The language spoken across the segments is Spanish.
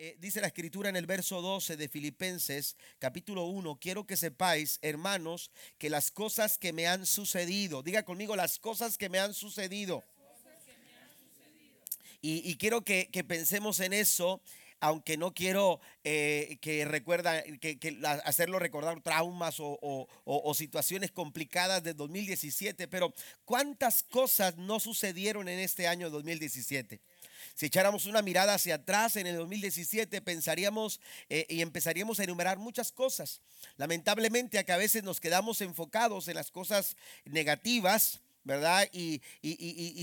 Eh, dice la escritura en el verso 12 de Filipenses, capítulo 1, quiero que sepáis, hermanos, que las cosas que me han sucedido, diga conmigo las cosas que me han sucedido. Y, quiero que, pensemos en eso, aunque no quiero eh, que recuerda, que, hacerlo recordar traumas o, situaciones complicadas de 2017, pero ¿cuántas cosas no sucedieron en este año 2017? Si echáramos una mirada hacia atrás en el 2017, pensaríamos eh, y empezaríamos a enumerar muchas cosas. Lamentablemente, acá a veces nos quedamos enfocados en las cosas negativas ¿verdad? Y,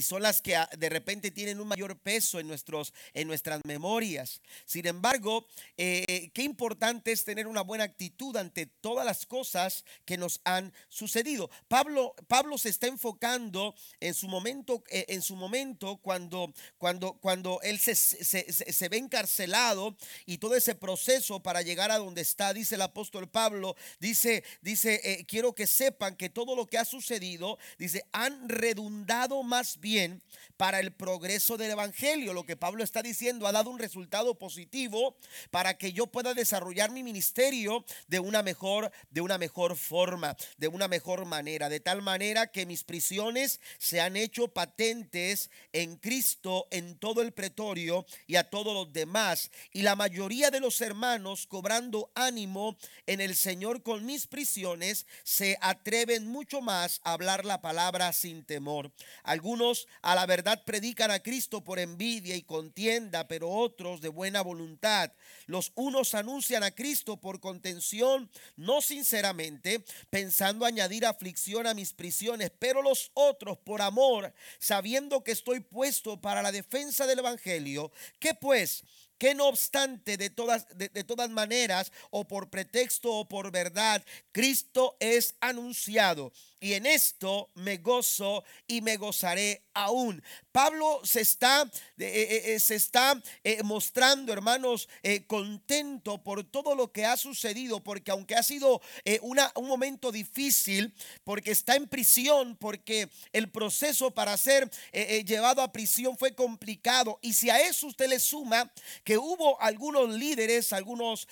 son las que ah, de repente tienen un mayor peso en, nuestros, en nuestras memorias. Sin embargo, eh, qué importante es tener una buena actitud ante todas las cosas que nos han sucedido. Pablo, Pablo se está enfocando en su momento, eh, en su momento cuando, cuando, cuando él se, se, ve encarcelado y todo ese proceso para llegar a donde está, dice el apóstol Pablo, dice, dice, eh, quiero que sepan que todo lo que ha sucedido, dice, han redundado más bien para el progreso del Evangelio. Lo que Pablo está diciendo ha dado un resultado positivo para que yo pueda desarrollar mi ministerio de una mejor, de una mejor forma, de una mejor manera, de tal manera que mis prisiones se han hecho patentes en Cristo en todo el pretorio y a todos los demás. Y la mayoría de los hermanos, cobrando ánimo en el Señor con mis prisiones, se atreven mucho más a hablar la palabra sin temor. Algunos a la verdad predican a Cristo por envidia y contienda, pero otros de buena voluntad. Los unos anuncian a Cristo por contención, no sinceramente, pensando añadir aflicción a mis prisiones, pero los otros por amor, sabiendo que estoy puesto para la defensa del Evangelio. ¿Qué pues? que no obstante de todas, de, todas maneras, o por pretexto o por verdad, Cristo es anunciado. Y en esto me gozo y me gozaré aún. Pablo se está, eh, eh, eh, se está mostrando, hermanos, contento por todo lo que ha sucedido, porque aunque ha sido una, un momento difícil, porque está en prisión, porque el proceso para ser llevado a prisión fue complicado. Y si a eso usted le suma que hubo algunos líderes, algunos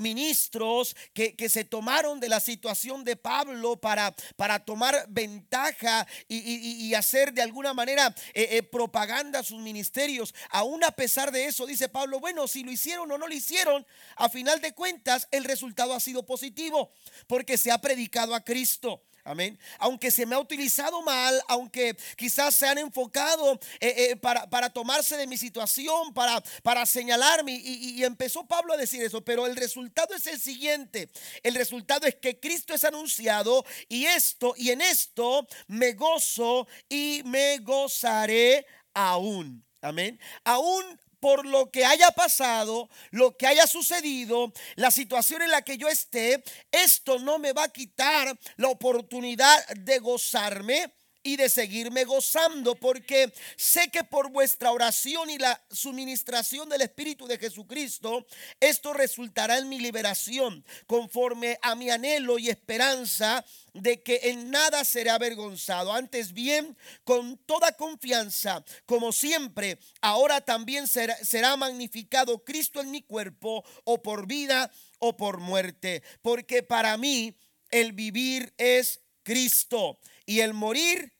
ministros que, que se tomaron de la situación de Pablo para, para tomar ventaja y, y, hacer de alguna manera eh, eh, propaganda sus ministerios. Aún a pesar de eso, dice Pablo, bueno, si lo hicieron o no lo hicieron, a final de cuentas el resultado ha sido positivo porque se ha predicado a Cristo. Amén. Aunque se me ha utilizado mal, aunque quizás se han enfocado eh, para, para, tomarse de mi situación, para, para señalarme. Y, y, empezó Pablo a decir eso. Pero el resultado es el siguiente. El resultado es que Cristo es anunciado y esto, y en esto me gozo y me gozaré aún. Amén. Aún por lo que haya pasado, lo que haya sucedido, la situación en la que yo esté, esto no me va a quitar la oportunidad de gozarme y de seguirme gozando, porque sé que por vuestra oración y la suministración del Espíritu de Jesucristo, esto resultará en mi liberación, conforme a mi anhelo y esperanza de que en nada seré avergonzado. Antes bien, con toda confianza, como siempre, ahora también será, será magnificado Cristo en mi cuerpo, o por vida o por muerte, porque para mí el vivir es Cristo y el morir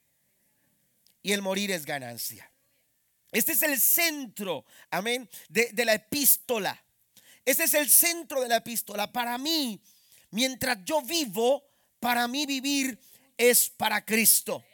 y el morir es ganancia. Este es el centro, amén, de, la epístola. Este es el centro de la epístola. Para mí, mientras yo vivo, para mí vivir es para Cristo.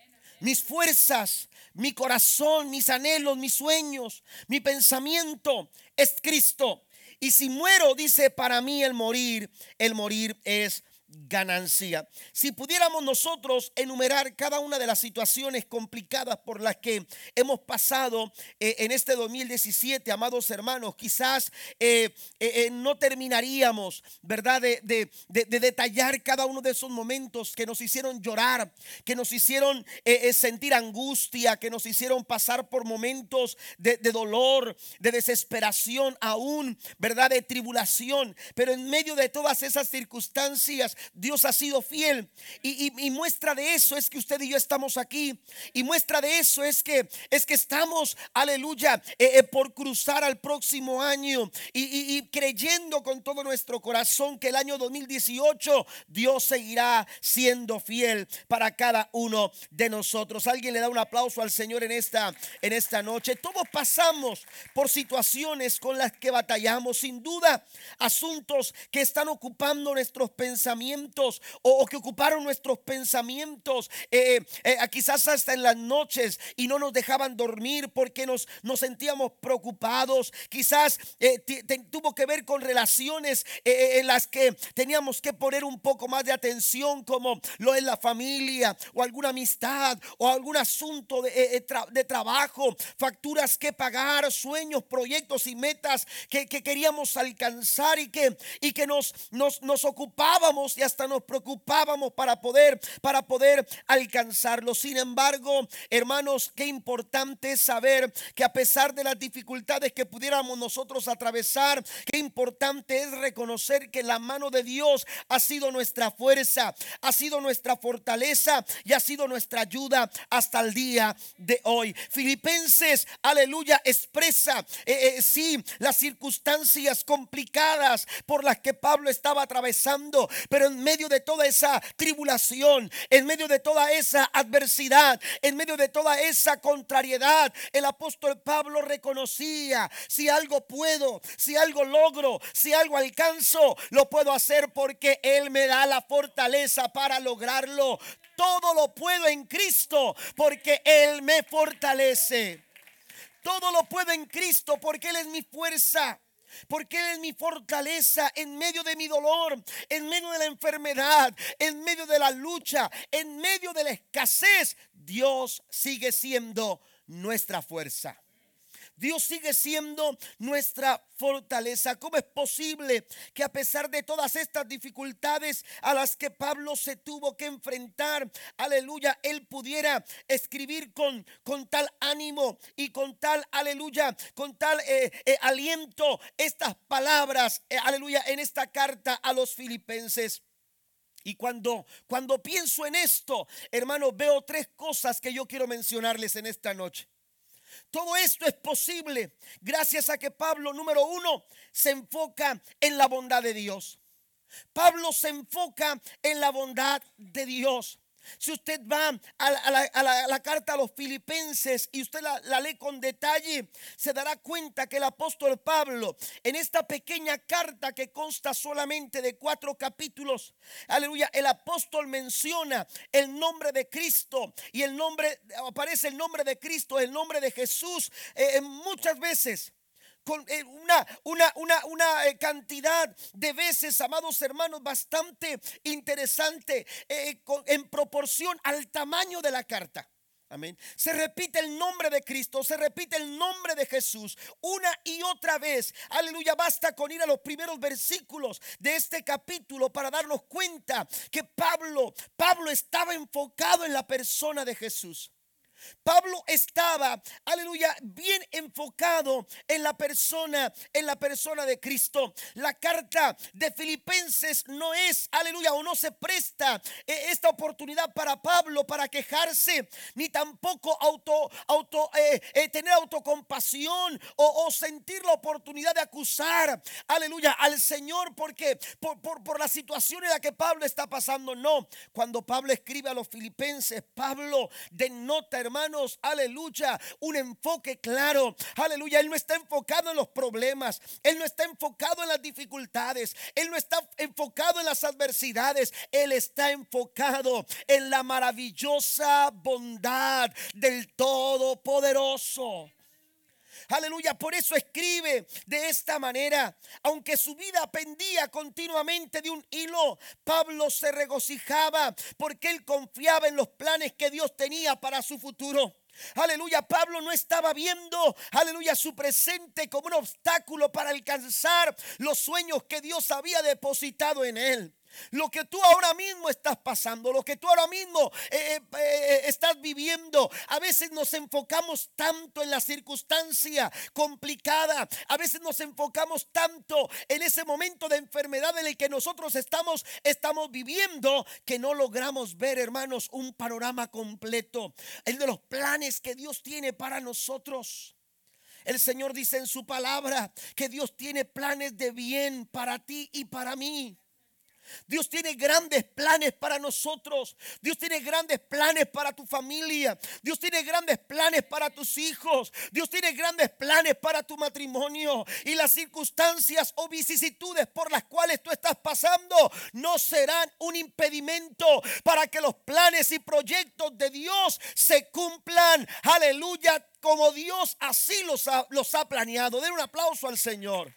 Mis fuerzas, mi corazón, mis anhelos, mis sueños, mi pensamiento es Cristo. Y si muero, dice, para mí el morir, el morir es ganancia. Si pudiéramos nosotros enumerar cada una de las situaciones complicadas por las que hemos pasado eh, en este 2017, amados hermanos, quizás eh, eh, no terminaríamos, ¿verdad? De, de, detallar cada uno de esos momentos que nos hicieron llorar, que nos hicieron sentir angustia, que nos hicieron pasar por momentos de, dolor, de desesperación, aún, ¿verdad? De tribulación. Pero en medio de todas esas circunstancias, Dios ha sido fiel. Y, muestra de eso es que usted y yo estamos aquí. Y muestra de eso es que es que estamos, aleluya, eh, eh, por cruzar al próximo año. Y, y creyendo con todo nuestro corazón que el año 2018 Dios seguirá siendo fiel para cada uno de nosotros. Alguien le da un aplauso al Señor en esta, en esta noche. Todos pasamos por situaciones con las que batallamos, sin duda, asuntos que están ocupando nuestros pensamientos o, que ocuparon nuestros pensamientos, eh, eh, eh, quizás hasta en las noches y no nos dejaban dormir porque nos, nos sentíamos preocupados. Quizás tuvo que ver con relaciones en las que teníamos que poner un poco más de atención, como lo es la familia o alguna amistad o algún asunto de, de trabajo, facturas que pagar, sueños, proyectos y metas que, queríamos alcanzar y que, y que nos, nos, nos, ocupábamos hasta nos preocupábamos para poder, para poder alcanzarlo. Sin embargo, hermanos, qué importante es saber que a pesar de las dificultades que pudiéramos nosotros atravesar, qué importante es reconocer que la mano de Dios ha sido nuestra fuerza, ha sido nuestra fortaleza y ha sido nuestra ayuda hasta el día de hoy. Filipenses, aleluya, expresa, eh, eh, sí, las circunstancias complicadas por las que Pablo estaba atravesando, pero en medio de toda esa tribulación, en medio de toda esa adversidad, en medio de toda esa contrariedad, el apóstol Pablo reconocía, si algo puedo, si algo logro, si algo alcanzo, lo puedo hacer porque Él me da la fortaleza para lograrlo. Todo lo puedo en Cristo porque Él me fortalece. Todo lo puedo en Cristo porque Él es mi fuerza. Porque Él es mi fortaleza en medio de mi dolor, en medio de la enfermedad, en medio de la lucha, en medio de la escasez. Dios sigue siendo nuestra fuerza. Dios sigue siendo nuestra fortaleza. ¿Cómo es posible que a pesar de todas estas dificultades a las que Pablo se tuvo que enfrentar, aleluya, él pudiera escribir con, con tal ánimo y con tal, aleluya, con tal eh, eh, aliento estas palabras, eh, aleluya, en esta carta a los filipenses? Y cuando, cuando pienso en esto, hermano, veo tres cosas que yo quiero mencionarles en esta noche. Todo esto es posible gracias a que Pablo, número uno, se enfoca en la bondad de Dios. Pablo se enfoca en la bondad de Dios. Si usted va a la, carta a los filipenses y usted la, lee con detalle, se dará cuenta que el apóstol Pablo, en esta pequeña carta que consta solamente de cuatro capítulos, aleluya, el apóstol menciona el nombre de Cristo y el nombre, aparece el nombre de Cristo, el nombre de Jesús, eh, muchas veces con eh, una, una, una, una, eh, cantidad de veces, amados hermanos, bastante interesante eh, en proporción al tamaño de la carta. Amén. Se repite el nombre de Cristo, se repite el nombre de Jesús una y otra vez. Aleluya, basta con ir a los primeros versículos de este capítulo para darnos cuenta que Pablo, Pablo estaba enfocado en la persona de Jesús. Pablo estaba, aleluya, bien enfocado en la persona, en la persona de Cristo. La carta de Filipenses no es, aleluya, o no se presta eh, esta oportunidad para Pablo para quejarse, ni tampoco auto, auto, eh, eh, tener autocompasión o, sentir la oportunidad de acusar, aleluya, al Señor porque por, por, por la situación en la que Pablo está pasando. No, cuando Pablo escribe a los filipenses, Pablo denota, hermano hermanos, aleluya, un enfoque claro. Aleluya, Él no está enfocado en los problemas, Él no está enfocado en las dificultades, Él no está enfocado en las adversidades, Él está enfocado en la maravillosa bondad del Todopoderoso. Aleluya, por eso escribe de esta manera. Aunque su vida pendía continuamente de un hilo, Pablo se regocijaba porque él confiaba en los planes que Dios tenía para su futuro. Aleluya, Pablo no estaba viendo, aleluya, su presente como un obstáculo para alcanzar los sueños que Dios había depositado en él. Lo que tú ahora mismo estás pasando, lo que tú ahora mismo eh, eh, eh, estás viviendo. A veces nos enfocamos tanto en la circunstancia complicada. A veces nos enfocamos tanto en ese momento de enfermedad en el que nosotros estamos, estamos viviendo que no logramos ver, hermanos, un panorama completo. El de los planes que Dios tiene para nosotros. El Señor dice en su palabra que Dios tiene planes de bien para ti y para mí. Dios tiene grandes planes para nosotros. Dios tiene grandes planes para tu familia. Dios tiene grandes planes para tus hijos. Dios tiene grandes planes para tu matrimonio. Y las circunstancias o vicisitudes por las cuales tú estás pasando no serán un impedimento para que los planes y proyectos de Dios se cumplan. Aleluya. Como Dios así los ha, los ha planeado. Den un aplauso al Señor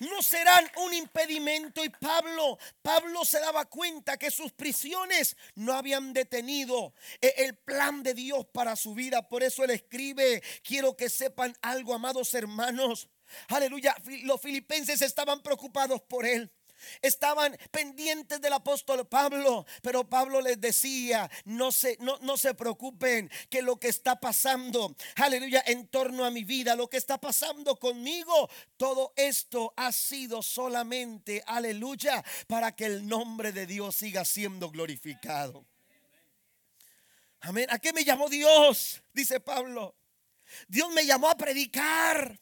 no serán un impedimento. Y Pablo, Pablo se daba cuenta que sus prisiones no habían detenido eh, el plan de Dios para su vida. Por eso él escribe, quiero que sepan algo, amados hermanos. Aleluya, los filipenses estaban preocupados por él. Estaban pendientes del apóstol Pablo, pero Pablo les decía, no se, no, no se preocupen que lo que está pasando, aleluya, en torno a mi vida, lo que está pasando conmigo, todo esto ha sido solamente, aleluya, para que el nombre de Dios siga siendo glorificado. Amén. ¿A qué me llamó Dios? Dice Pablo. Dios me llamó a predicar.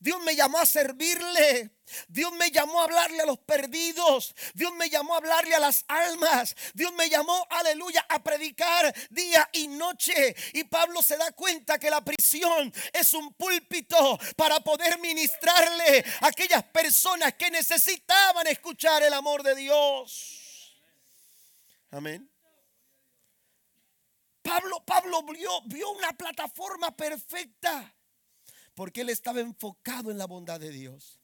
Dios me llamó a servirle. Dios me llamó a hablarle a los perdidos. Dios me llamó a hablarle a las almas. Dios me llamó, aleluya, a predicar día y noche. Y Pablo se da cuenta que la prisión es un púlpito para poder ministrarle a aquellas personas que necesitaban escuchar el amor de Dios. Amén. Pablo, Pablo vio, vio una plataforma perfecta porque él estaba enfocado en la bondad de Dios.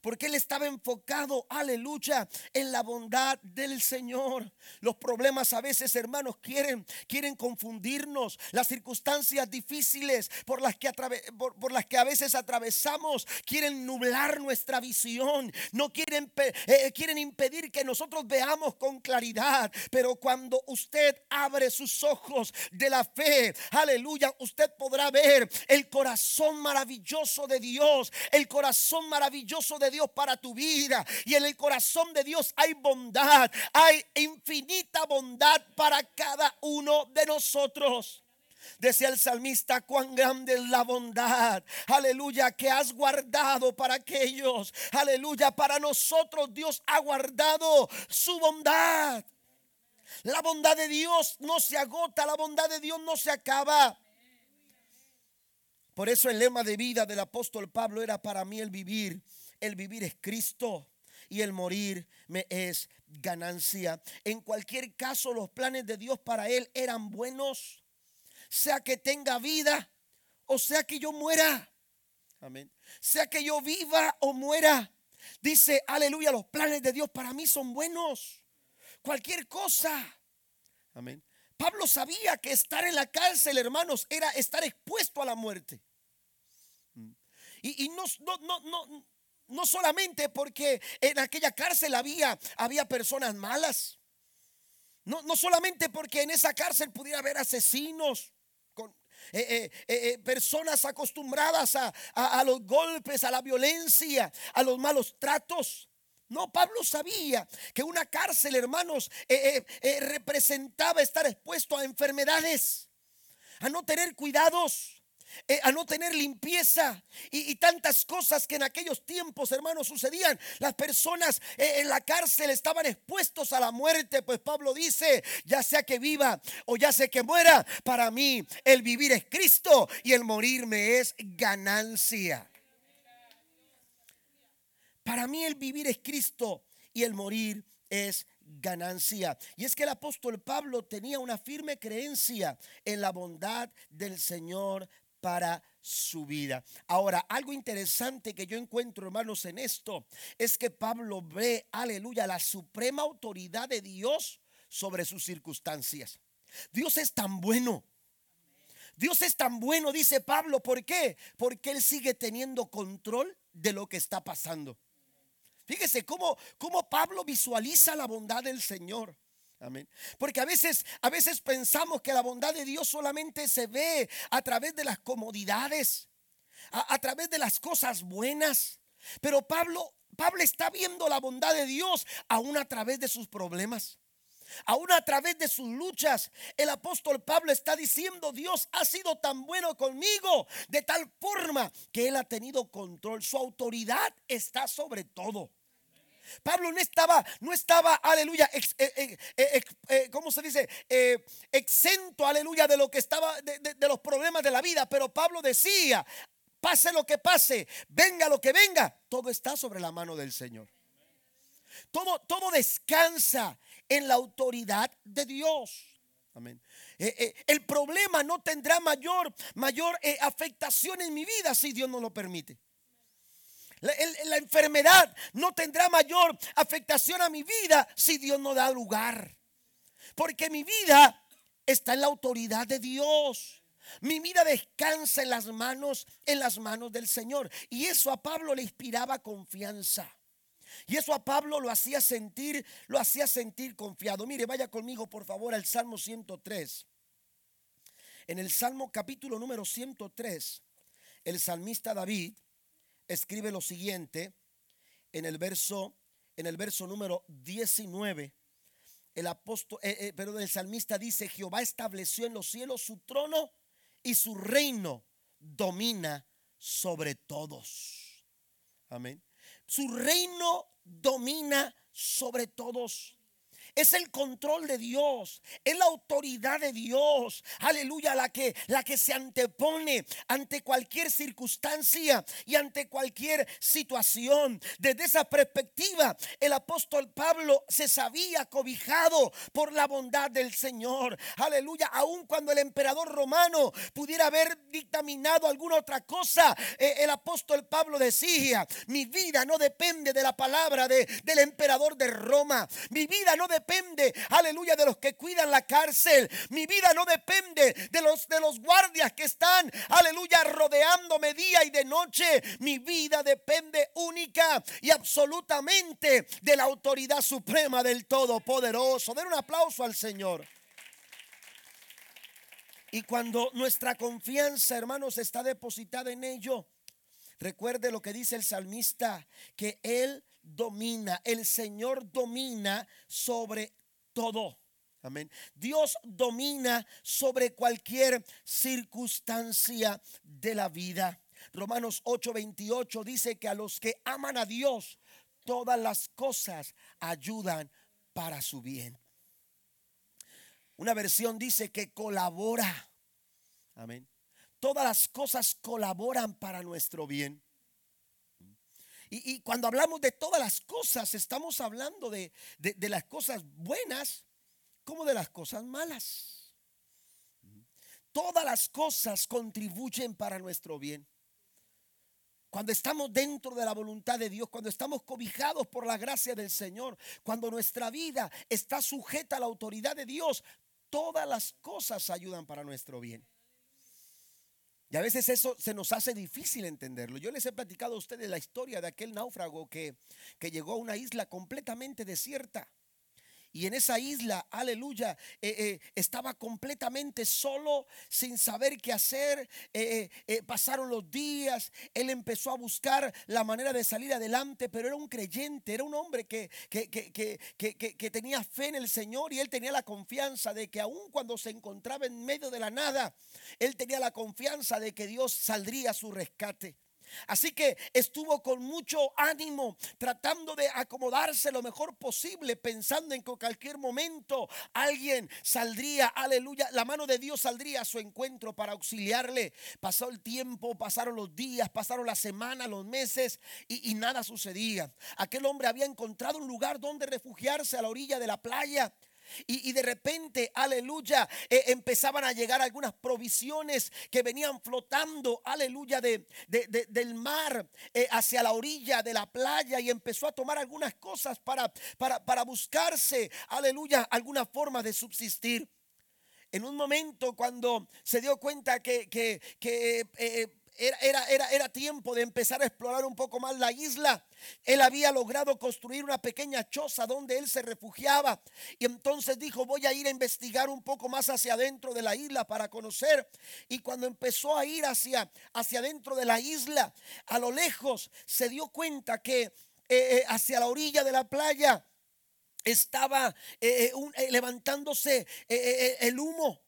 Porque él estaba enfocado, aleluya, en la bondad del Señor. Los problemas a veces, hermanos, quieren, quieren confundirnos. Las circunstancias difíciles por las, que por, las que a veces atravesamos quieren nublar nuestra visión. No quieren, eh, quieren impedir que nosotros veamos con claridad. Pero cuando usted abre sus ojos de la fe, aleluya, usted podrá ver el corazón maravilloso de Dios. El corazón maravilloso de Dios para tu vida. Y en el corazón de Dios hay bondad, hay infinita bondad para cada uno de nosotros. Decía el salmista, cuán grande es la bondad, aleluya, que has guardado para aquellos, aleluya, para nosotros Dios ha guardado su bondad. La bondad de Dios no se agota, la bondad de Dios no se acaba. Por eso el lema de vida del apóstol Pablo era para mí el vivir el vivir es Cristo y el morir me es ganancia. En cualquier caso, los planes de Dios para él eran buenos, sea que tenga vida o sea que yo muera. Amén. Sea que yo viva o muera. Dice, aleluya, los planes de Dios para mí son buenos. Cualquier cosa. Amén. Pablo sabía que estar en la cárcel, hermanos, era estar expuesto a la muerte. Y, y no, no, no, no solamente porque en aquella cárcel había, había personas malas. No, no solamente porque en esa cárcel pudiera haber asesinos, con, eh, eh, eh, personas acostumbradas a, a, los golpes, a la violencia, a los malos tratos. No, Pablo sabía que una cárcel, hermanos, representaba estar expuesto a enfermedades, a no tener cuidados, eh, a no tener limpieza y, tantas cosas que en aquellos tiempos, hermanos, sucedían. Las personas eh, en la cárcel estaban expuestos a la muerte, pues Pablo dice, ya sea que viva o ya sea que muera, para mí el vivir es Cristo y el morirme es ganancia. Para mí el vivir es Cristo y el morir es ganancia. Y es que el apóstol Pablo tenía una firme creencia en la bondad del Señor para su vida. Ahora, algo interesante que yo encuentro, hermanos, en esto es que Pablo ve, aleluya, la suprema autoridad de Dios sobre sus circunstancias. Dios es tan bueno. Dios es tan bueno, dice Pablo. ¿Por qué? Porque Él sigue teniendo control de lo que está pasando. Fíjese cómo, cómo Pablo visualiza la bondad del Señor. Amén. Porque a veces, a veces pensamos que la bondad de Dios solamente se ve a través de las comodidades, a, a través de las cosas buenas. Pero Pablo, Pablo está viendo la bondad de Dios aún a través de sus problemas. Aún a través de sus luchas, el apóstol Pablo está diciendo, Dios ha sido tan bueno conmigo, de tal forma que Él ha tenido control. Su autoridad está sobre todo. Pablo no estaba, no estaba, aleluya, eh, eh, eh, ¿cómo se dice? exento, aleluya, de lo que estaba, de, los problemas de la vida. Pero Pablo decía, pase lo que pase, venga lo que venga, todo está sobre la mano del Señor. Todo, todo descansa en la autoridad de Dios. Amén. el problema no tendrá mayor, mayor afectación en mi vida si Dios no lo permite. La, enfermedad no tendrá mayor afectación a mi vida si Dios no da lugar. Porque mi vida está en la autoridad de Dios. Mi vida descansa en las manos, en las manos del Señor. Y eso a Pablo le inspiraba confianza. Y eso a Pablo lo hacía sentir, lo hacía sentir confiado. Mire, vaya conmigo por favor al Salmo 103. En el Salmo capítulo número 103, el salmista David escribe lo siguiente en el verso, en el verso número 19. El apóstol, eh, eh, perdón, el salmista dice, Jehová estableció en los cielos su trono y su reino domina sobre todos. Amén. Su reino domina sobre todos. Es el control de Dios, es la autoridad de Dios. Aleluya, la que la que se antepone ante cualquier circunstancia y ante cualquier situación. Desde esa perspectiva, el apóstol Pablo se sabía cobijado por la bondad del Señor. Aleluya, aun cuando el emperador romano pudiera haber dictaminado alguna otra cosa, eh, el apóstol Pablo decía, mi vida no depende de la palabra de, del emperador de Roma. Mi vida no depende depende, aleluya, de los que cuidan la cárcel. Mi vida no depende de los, de los guardias que están, aleluya, rodeándome día y de noche. Mi vida depende única y absolutamente de la autoridad suprema del Todopoderoso. Den un aplauso al Señor. Y cuando nuestra confianza, hermanos, está depositada en ello, recuerde lo que dice el salmista, que Él domina, el Señor domina sobre todo. Amén. Dios domina sobre cualquier circunstancia de la vida. Romanos 8:28 dice que a los que aman a Dios, todas las cosas ayudan para su bien. Una versión dice que colabora. Amén. Todas las cosas colaboran para nuestro bien. Y, cuando hablamos de todas las cosas, estamos hablando de, de las cosas buenas como de las cosas malas. Todas las cosas contribuyen para nuestro bien. Cuando estamos dentro de la voluntad de Dios, cuando estamos cobijados por la gracia del Señor, cuando nuestra vida está sujeta a la autoridad de Dios, todas las cosas ayudan para nuestro bien. Y a veces eso se nos hace difícil entenderlo. Yo les he platicado a ustedes la historia de aquel náufrago que, que llegó a una isla completamente desierta. Y en esa isla, aleluya, eh, eh, estaba completamente solo, sin saber qué hacer. Eh, pasaron los días, él empezó a buscar la manera de salir adelante, pero era un creyente, era un hombre que, que, que, tenía fe en el Señor y él tenía la confianza de que aun cuando se encontraba en medio de la nada, él tenía la confianza de que Dios saldría a su rescate. Así que estuvo con mucho ánimo, tratando de acomodarse lo mejor posible, pensando en que en cualquier momento alguien saldría, aleluya, la mano de Dios saldría a su encuentro para auxiliarle. Pasó el tiempo, pasaron los días, pasaron las semanas, los meses y, y nada sucedía. Aquel hombre había encontrado un lugar donde refugiarse a la orilla de la playa. Y, de repente, aleluya, eh, empezaban a llegar algunas provisiones que venían flotando, aleluya, de, del mar eh, hacia la orilla de la playa y empezó a tomar algunas cosas para, para, para buscarse, aleluya, alguna forma de subsistir. En un momento cuando se dio cuenta que, que, eh, era, era, era, era, tiempo de empezar a explorar un poco más la isla. Él había logrado construir una pequeña choza donde él se refugiaba. Y entonces dijo, voy a ir a investigar un poco más hacia adentro de la isla para conocer. Y cuando empezó a ir hacia, hacia adentro de la isla, a lo lejos se dio cuenta que eh, eh, hacia la orilla de la playa estaba eh, levantándose el humo.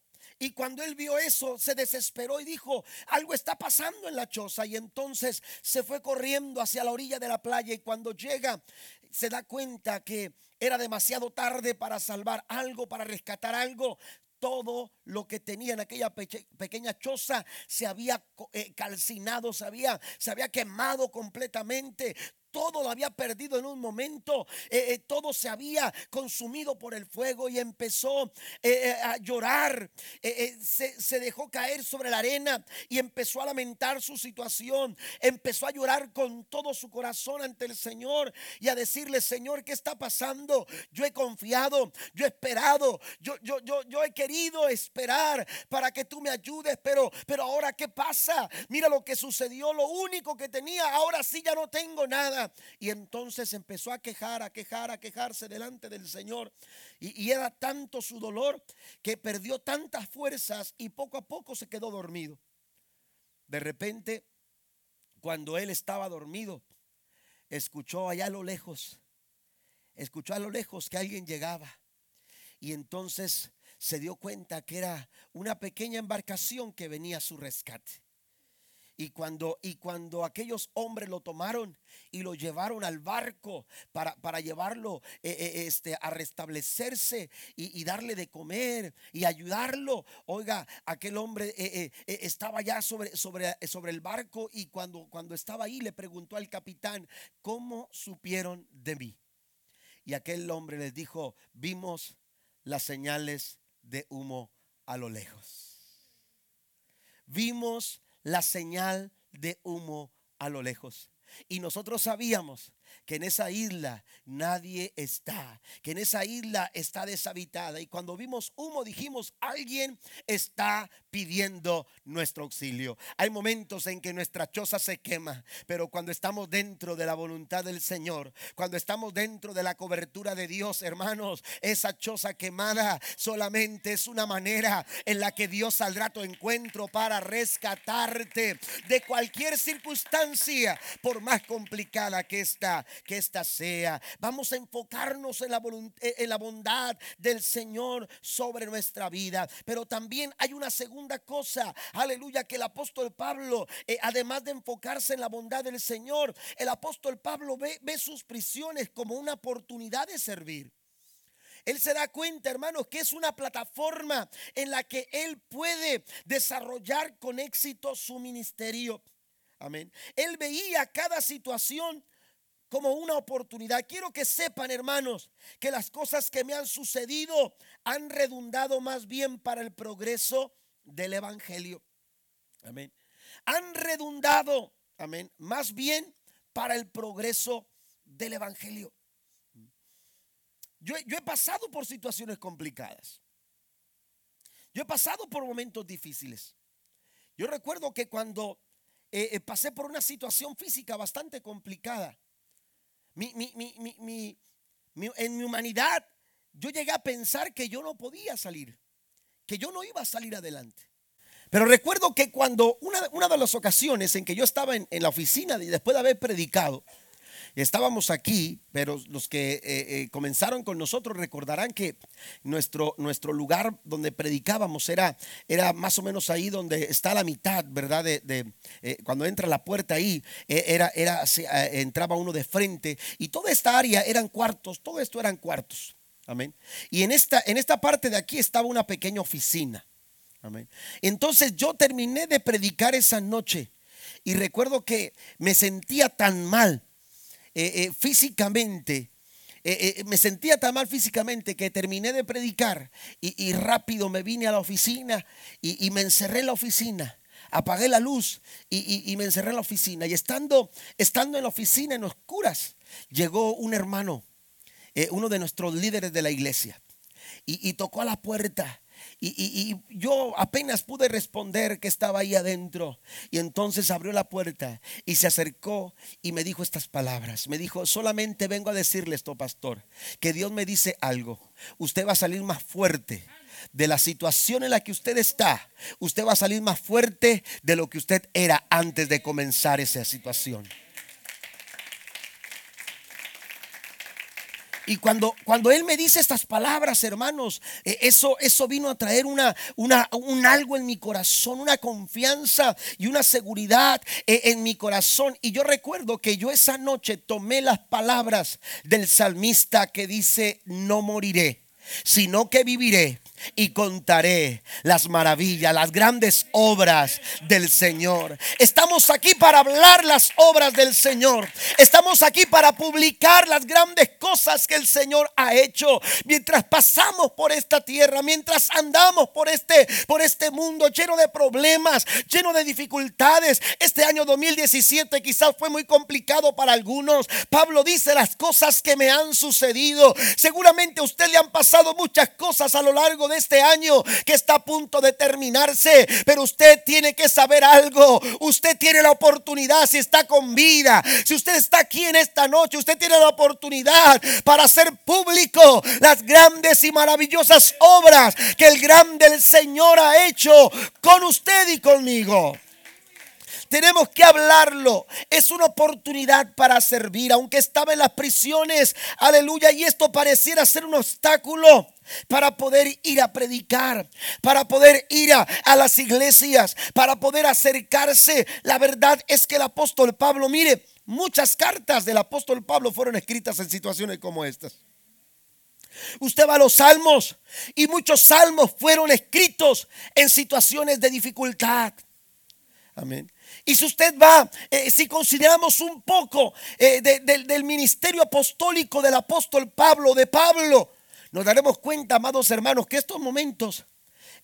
Y cuando él vio eso, se desesperó y dijo, algo está pasando en la choza. Y entonces se fue corriendo hacia la orilla de la playa y cuando llega, se da cuenta que era demasiado tarde para salvar algo, para rescatar algo todo lo que tenía en aquella pequeña choza se había eh, calcinado, se había, se había quemado completamente todo lo había perdido en un momento, eh, eh, todo se había consumido por el fuego y empezó eh, a llorar, se, se, dejó caer sobre la arena y empezó a lamentar su situación, empezó a llorar con todo su corazón ante el Señor y a decirle, Señor, ¿qué está pasando? Yo he confiado, yo he esperado, yo, yo, yo, yo he querido esperar para que tú me ayudes, pero, pero ahora ¿qué pasa? Mira lo que sucedió, lo único que tenía, ahora sí ya no tengo nada. Y entonces empezó a quejar, a quejar, a quejarse delante del Señor. Y, era tanto su dolor que perdió tantas fuerzas y poco a poco se quedó dormido. De repente, cuando él estaba dormido, escuchó allá a lo lejos, escuchó a lo lejos que alguien llegaba. Y entonces se dio cuenta que era una pequeña embarcación que venía a su rescate. Y cuando, y cuando aquellos hombres lo tomaron y lo llevaron al barco para, para llevarlo eh, eh, este, a restablecerse y, darle de comer y ayudarlo, oiga, aquel hombre eh, estaba ya sobre, sobre, sobre el barco y cuando, cuando estaba ahí le preguntó al capitán, ¿cómo supieron de mí? Y aquel hombre les dijo, vimos las señales de humo a lo lejos. Vimos la señal de humo a lo lejos. Y nosotros sabíamos que en esa isla nadie está, que en esa isla está deshabitada. Y cuando vimos humo dijimos, alguien está pidiendo nuestro auxilio. Hay momentos en que nuestra choza se quema, pero cuando estamos dentro de la voluntad del Señor, cuando estamos dentro de la cobertura de Dios, hermanos, esa choza quemada solamente es una manera en la que Dios saldrá a tu encuentro para rescatarte de cualquier circunstancia, por más complicada que que esta sea. Vamos a enfocarnos en la, eh, en la bondad del Señor sobre nuestra vida. Pero también hay una segunda cosa, aleluya, que el apóstol Pablo, eh, además de enfocarse en la bondad del Señor, el apóstol Pablo ve, ve sus prisiones como una oportunidad de servir. Él se da cuenta, hermanos, que es una plataforma en la que él puede desarrollar con éxito su ministerio. Amén. Él veía cada situación como una oportunidad. Quiero que sepan, hermanos, que las cosas que me han sucedido han redundado más bien para el progreso del Evangelio. Amén. Han redundado, amén, más bien para el progreso del Evangelio. Yo, he pasado por situaciones complicadas. Yo he pasado por momentos difíciles. Yo recuerdo que cuando eh, eh, pasé por una situación física bastante complicada, en mi humanidad, yo llegué a pensar que yo no podía salir, que yo no iba a salir adelante. Pero recuerdo que cuando una, de las ocasiones en que yo estaba en, en la oficina después de haber predicado, Estábamos aquí, pero los que eh, eh, comenzaron con nosotros recordarán que nuestro, nuestro lugar donde predicábamos era, era más o menos ahí donde está la mitad, ¿verdad? De, eh, cuando entra la puerta ahí, era, era, entraba uno de frente y toda esta área eran cuartos, todo esto eran cuartos. Amén. Y en esta, en esta parte de aquí estaba una pequeña oficina. Amén. Entonces yo terminé de predicar esa noche y recuerdo que me sentía tan mal eh, eh, físicamente, eh, me sentía tan mal físicamente que terminé de predicar y, rápido me vine a la oficina y, me encerré en la oficina. Apagué la luz y, me encerré en la oficina. Y estando, estando en la oficina en oscuras, llegó un hermano, uno de nuestros líderes de la iglesia, y, tocó a la puerta y, yo apenas pude responder que estaba ahí adentro. Y entonces abrió la puerta y se acercó y me dijo estas palabras. Me dijo, solamente vengo a decirle esto, pastor, que Dios me dice algo. Usted va a salir más fuerte de la situación en la que usted está. Usted va a salir más fuerte de lo que usted era antes de comenzar esa situación. Y cuando, cuando Él me dice estas palabras, hermanos, eh, eso, eso vino a traer una, una, un algo en mi corazón, una confianza y una seguridad eh, en mi corazón. Y yo recuerdo que yo esa noche tomé las palabras del salmista que dice, no moriré, sino que viviré y contaré las maravillas, las grandes obras del Señor. Estamos aquí para hablar las obras del Señor. Estamos aquí para publicar las grandes cosas que el Señor ha hecho mientras pasamos por esta tierra, mientras andamos por este por este mundo lleno de problemas, lleno de dificultades. Este año 2017 quizás fue muy complicado para algunos. Pablo dice las cosas que me han sucedido. Seguramente a usted le han pasado muchas cosas a lo largo de este año que está a punto de terminarse. Pero usted tiene que saber algo. Usted tiene la oportunidad si está con vida. Si usted está aquí en esta noche, usted tiene la oportunidad para hacer público las grandes y maravillosas obras que el grande Señor ha hecho con usted y conmigo. Tenemos que hablarlo. Es una oportunidad para servir, aunque estaba en las prisiones. Aleluya. Y esto pareciera ser un obstáculo para poder ir a predicar, para poder ir a, las iglesias, para poder acercarse. La verdad es que el apóstol Pablo, mire, muchas cartas del apóstol Pablo fueron escritas en situaciones como estas. Usted va a los salmos y muchos salmos fueron escritos en situaciones de dificultad. Amén. Y si usted va, eh, si consideramos un poco eh, del ministerio apostólico del apóstol Pablo, de Pablo, nos daremos cuenta, amados hermanos, que estos momentos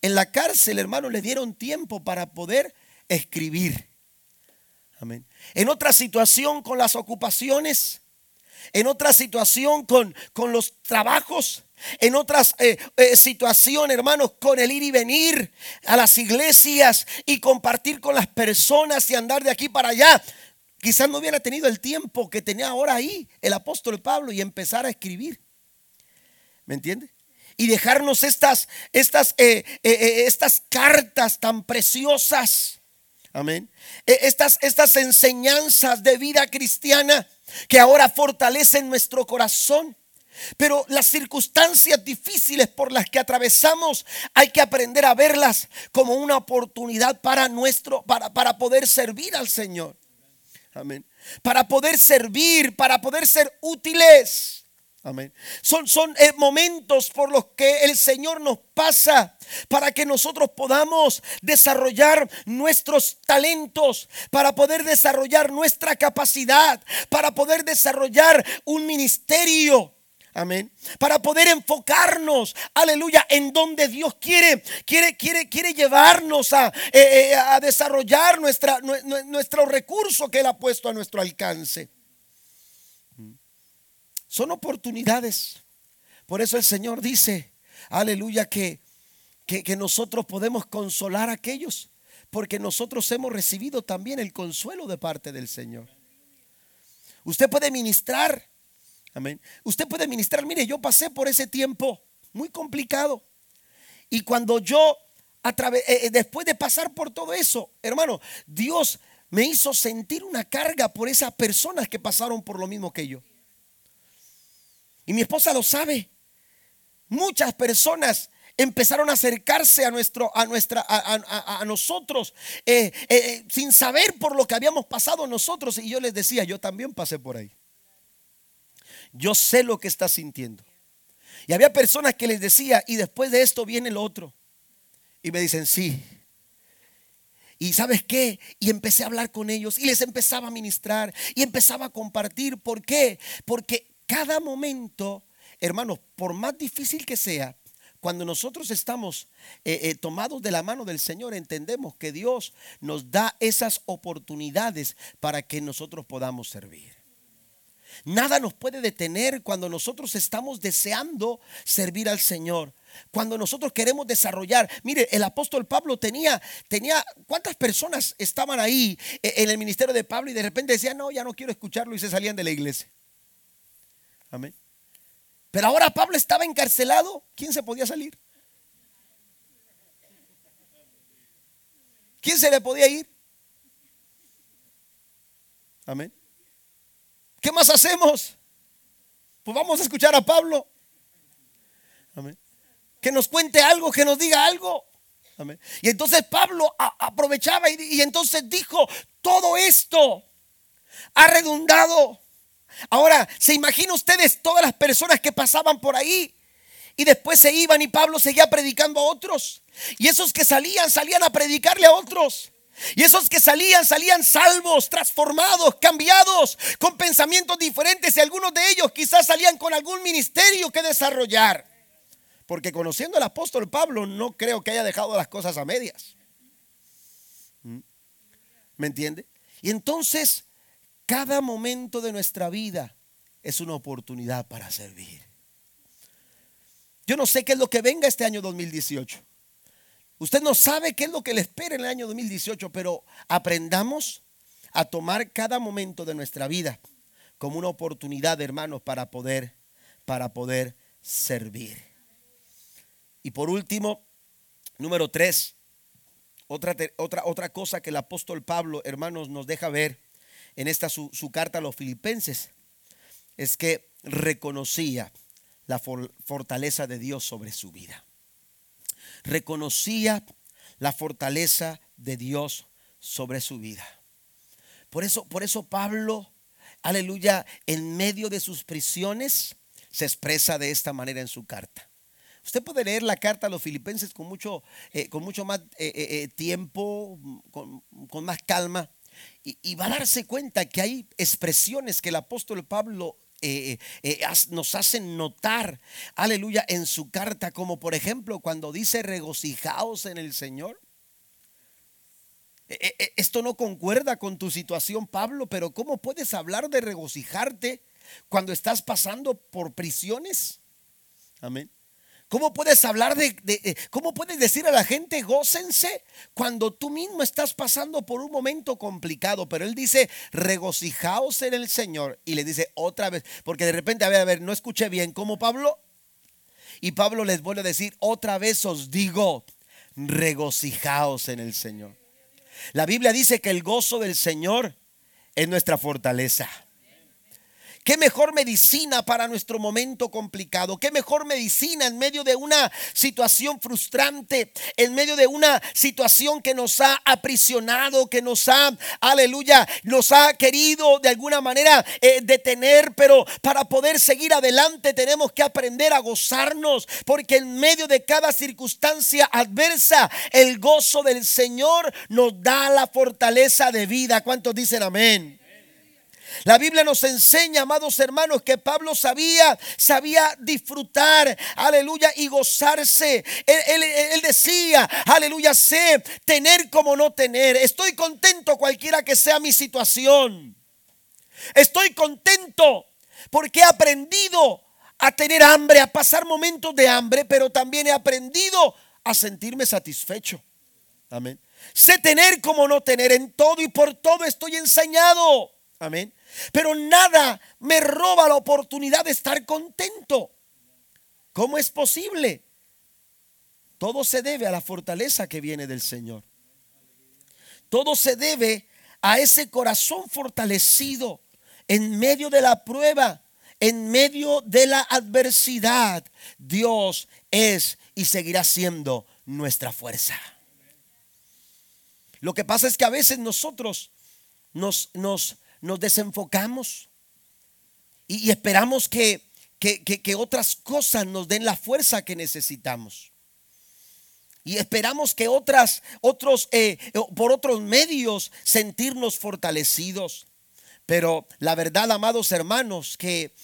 en la cárcel, hermanos, le dieron tiempo para poder escribir. Amén. En otra situación con las ocupaciones, en otra situación con, con los trabajos, en otras eh, eh, situaciones, hermanos, con el ir y venir a las iglesias y compartir con las personas y andar de aquí para allá. Quizás no hubiera tenido el tiempo que tenía ahora ahí el apóstol Pablo y empezar a escribir. ¿Me entiende? Y dejarnos estas, estas, eh, estas cartas tan preciosas. Amén. Estas, estas enseñanzas de vida cristiana que ahora fortalecen nuestro corazón. Pero las circunstancias difíciles por las que atravesamos hay que aprender a verlas como una oportunidad para nuestro para, para poder servir al Señor. Amén. Para poder servir, para poder ser útiles. Amén. Son, son eh, momentos por los que el Señor nos pasa para que nosotros podamos desarrollar nuestros talentos, para poder desarrollar nuestra capacidad, para poder desarrollar un ministerio. Amén. Para poder enfocarnos, aleluya, en donde Dios quiere, quiere, quiere, quiere llevarnos a, eh, eh, a desarrollar nuestra, nuestro recurso que Él ha puesto a nuestro alcance. Son oportunidades. Por eso el Señor dice, aleluya, que, que, nosotros podemos consolar a aquellos, porque nosotros hemos recibido también el consuelo de parte del Señor. Usted puede ministrar Amén. Usted puede ministrar, mire, yo pasé por ese tiempo muy complicado. Y cuando yo, eh, eh, después de pasar por todo eso, hermano, Dios me hizo sentir una carga por esas personas que pasaron por lo mismo que yo. Y mi esposa lo sabe. Muchas personas empezaron a acercarse a, nuestro, a, nuestra, a, nosotros eh, sin saber por lo que habíamos pasado nosotros. Y yo les decía, yo también pasé por ahí yo sé lo que estás sintiendo. Y había personas que les decía, y después de esto viene el otro. Y me dicen, sí. Y sabes qué? Y empecé a hablar con ellos y les empezaba a ministrar y empezaba a compartir. ¿Por qué? Porque cada momento, hermanos, por más difícil que sea, cuando nosotros estamos eh, eh, tomados de la mano del Señor, entendemos que Dios nos da esas oportunidades para que nosotros podamos servir. Nada nos puede detener cuando nosotros estamos deseando servir al Señor. Cuando nosotros queremos desarrollar, mire, el apóstol Pablo tenía, tenía, ¿cuántas personas estaban ahí eh, en el ministerio de Pablo y de repente decían, no, ya no quiero escucharlo y se salían de la iglesia? Amén. Pero ahora Pablo estaba encarcelado, ¿quién se podía salir? ¿Quién se le podía ir? Amén. ¿Qué más hacemos? Pues vamos a escuchar a Pablo. Amén. Que nos cuente algo, que nos diga algo. Amén. Y entonces Pablo aprovechaba y, y entonces dijo, todo esto ha redundado. Ahora, ¿se imagina ustedes todas las personas que pasaban por ahí? Y después se iban y Pablo seguía predicando a otros. Y esos que salían, salían a predicarle a otros. Y esos que salían, salían salvos, transformados, cambiados, con pensamientos diferentes. Y algunos de ellos quizás salían con algún ministerio que desarrollar. Porque conociendo al apóstol Pablo, no creo que haya dejado las cosas a medias. ¿Mm? ¿Me entiende? Y entonces, cada momento de nuestra vida es una oportunidad para servir. Yo no sé qué es lo que venga este año 2018. Usted no sabe qué es lo que le espera en el año 2018, pero aprendamos a tomar cada momento de nuestra vida como una oportunidad, hermanos, para poder para poder servir. Y por último, número tres, otra, otra, otra cosa que el apóstol Pablo, hermanos, nos deja ver en esta su, carta a los filipenses, es que reconocía la fortaleza de Dios sobre su vida reconocía la fortaleza de Dios sobre su vida. Por eso, por eso Pablo, aleluya, en medio de sus prisiones, se expresa de esta manera en su carta. Usted puede leer la carta a los filipenses con mucho, eh, con mucho más eh, eh, tiempo, con, más calma, y, va a darse cuenta que hay expresiones que el apóstol Pablo eh, eh, eh, nos hacen notar, aleluya, en su carta, como por ejemplo cuando dice regocijaos en el Señor. Esto no concuerda con tu situación, Pablo, pero ¿cómo puedes hablar de regocijarte cuando estás pasando por prisiones? Amén. ¿Cómo puedes hablar de, eh, cómo puedes decir a la gente gócense cuando tú mismo estás pasando por un momento complicado? Pero él dice, regocijaos en el Señor. Y le dice otra vez, porque de repente, a ver, a ver, no escuché bien, ¿cómo Pablo? Y Pablo les vuelve a decir, otra vez os digo, regocijaos en el Señor. La Biblia dice que el gozo del Señor es nuestra fortaleza. ¿Qué mejor medicina para nuestro momento complicado? ¿Qué mejor medicina en medio de una situación frustrante? En medio de una situación que nos ha aprisionado, que nos ha, aleluya, nos ha querido de alguna manera eh, detener, pero para poder seguir adelante tenemos que aprender a gozarnos, porque en medio de cada circunstancia adversa, el gozo del Señor nos da la fortaleza de vida. ¿Cuántos dicen amén? La Biblia nos enseña, amados hermanos, que Pablo sabía, sabía disfrutar, aleluya, y gozarse. Él, decía, aleluya, sé tener como no tener. Estoy contento cualquiera que sea mi situación. Estoy contento porque he aprendido a tener hambre, a pasar momentos de hambre, pero también he aprendido a sentirme satisfecho. Amén. Sé tener como no tener en todo y por todo estoy enseñado. Amén. Pero nada me roba la oportunidad de estar contento. ¿Cómo es posible? Todo se debe a la fortaleza que viene del Señor. Todo se debe a ese corazón fortalecido en medio de la prueba, en medio de la adversidad. Dios es y seguirá siendo nuestra fuerza. Lo que pasa es que a veces nosotros nos, nos nos desenfocamos y, esperamos que, que, otras cosas nos den la fuerza que necesitamos. Y esperamos que otras, otros, eh, por otros medios sentirnos fortalecidos. Pero la verdad, amados hermanos, que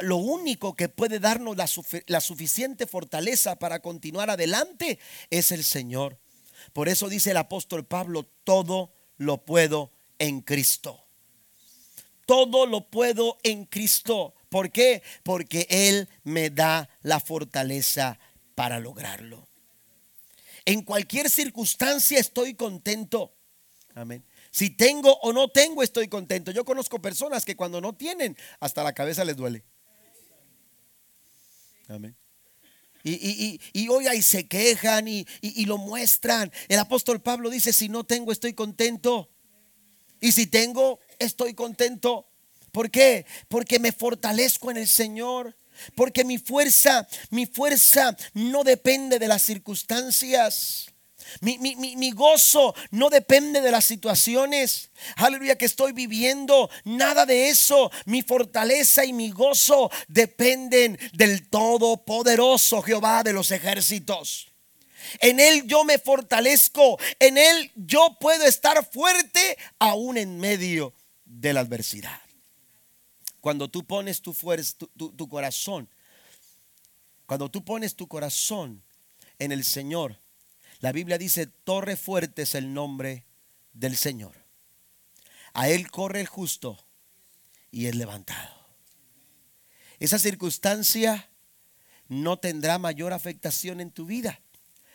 lo único que puede darnos la suficiente fortaleza para continuar adelante es el Señor. Por eso dice el apóstol Pablo, todo lo puedo en Cristo todo lo puedo en Cristo. ¿Por qué? Porque Él me da la fortaleza para lograrlo. En cualquier circunstancia estoy contento. Amén. Si tengo o no tengo, estoy contento. Yo conozco personas que cuando no tienen, hasta la cabeza les duele. Amén. Y, hoy ahí se quejan y, y lo muestran. El apóstol Pablo dice, si no tengo, estoy contento. Y si tengo, estoy contento. ¿Por qué? Porque me fortalezco en el Señor. Porque mi fuerza, mi fuerza no depende de las circunstancias. Mi, gozo no depende de las situaciones. Aleluya que estoy viviendo. Nada de eso. Mi fortaleza y mi gozo dependen del Todopoderoso Jehová de los ejércitos. En Él yo me fortalezco. En Él yo puedo estar fuerte aún en medio de la adversidad. Cuando tú pones tu fuerza, tu corazón, cuando tú pones tu corazón en el Señor, la Biblia dice, torre fuerte es el nombre del Señor. A Él corre el justo y es levantado. Esa circunstancia no tendrá mayor afectación en tu vida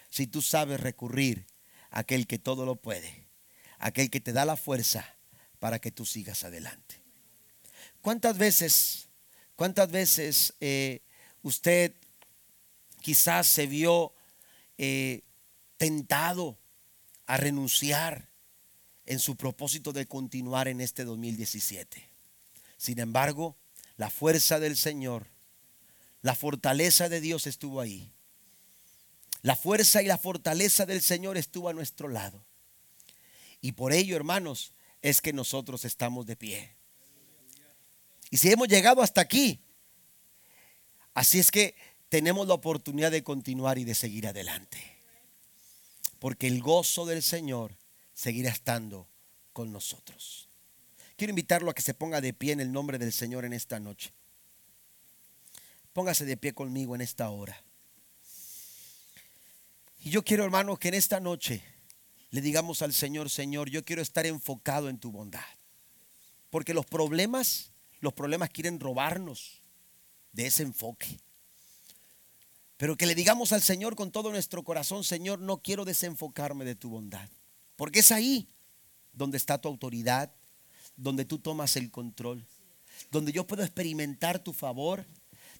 si tú sabes recurrir a aquel que todo lo puede, aquel que te da la fuerza para que tú sigas adelante. ¿Cuántas veces, cuántas veces eh, usted quizás se vio eh, tentado a renunciar en su propósito de continuar en este 2017. Sin embargo, la fuerza del Señor, la fortaleza de Dios estuvo ahí. La fuerza y la fortaleza del Señor estuvo a nuestro lado. Y por ello, hermanos, es que nosotros estamos de pie. Y si hemos llegado hasta aquí, así es que tenemos la oportunidad de continuar y de seguir adelante porque el gozo del Señor seguirá estando con nosotros. Quiero invitarlo a que se ponga de pie en el nombre del Señor en esta noche. Póngase de pie conmigo en esta hora. Y yo quiero, hermano, que en esta noche le digamos al Señor, Señor, yo quiero estar enfocado en tu bondad. Porque los problemas, los problemas quieren robarnos de ese enfoque. Pero que le digamos al Señor con todo nuestro corazón, Señor, no quiero desenfocarme de tu bondad. Porque es ahí donde está tu autoridad, donde tú tomas el control, donde yo puedo experimentar tu favor,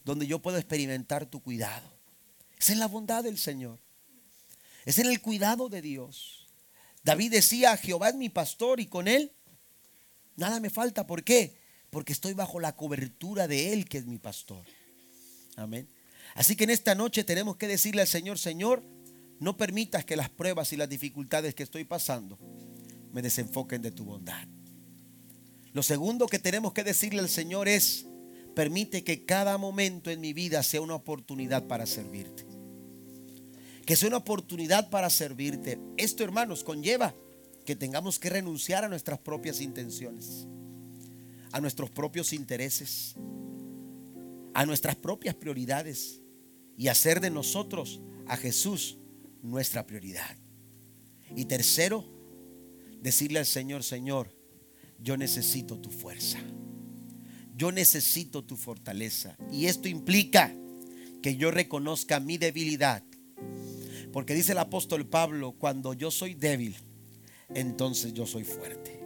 donde yo puedo experimentar tu cuidado. Es en la bondad del Señor. Es en el cuidado de Dios. David decía, Jehová es mi pastor y con él nada me falta. ¿Por qué? Porque estoy bajo la cobertura de él que es mi pastor. Amén. Así que en esta noche tenemos que decirle al Señor, Señor, no permitas que las pruebas y las dificultades que estoy pasando me desenfoquen de tu bondad. Lo segundo que tenemos que decirle al Señor es, permite que cada momento en mi vida sea una oportunidad para servirte. Que sea una oportunidad para servirte. Esto, hermanos, conlleva que tengamos que renunciar a nuestras propias intenciones, a nuestros propios intereses, a nuestras propias prioridades y hacer de nosotros a Jesús nuestra prioridad. Y tercero, decirle al Señor, Señor, yo necesito tu fuerza. Yo necesito tu fortaleza. Y esto implica que yo reconozca mi debilidad. Porque dice el apóstol Pablo, cuando yo soy débil, entonces yo soy fuerte.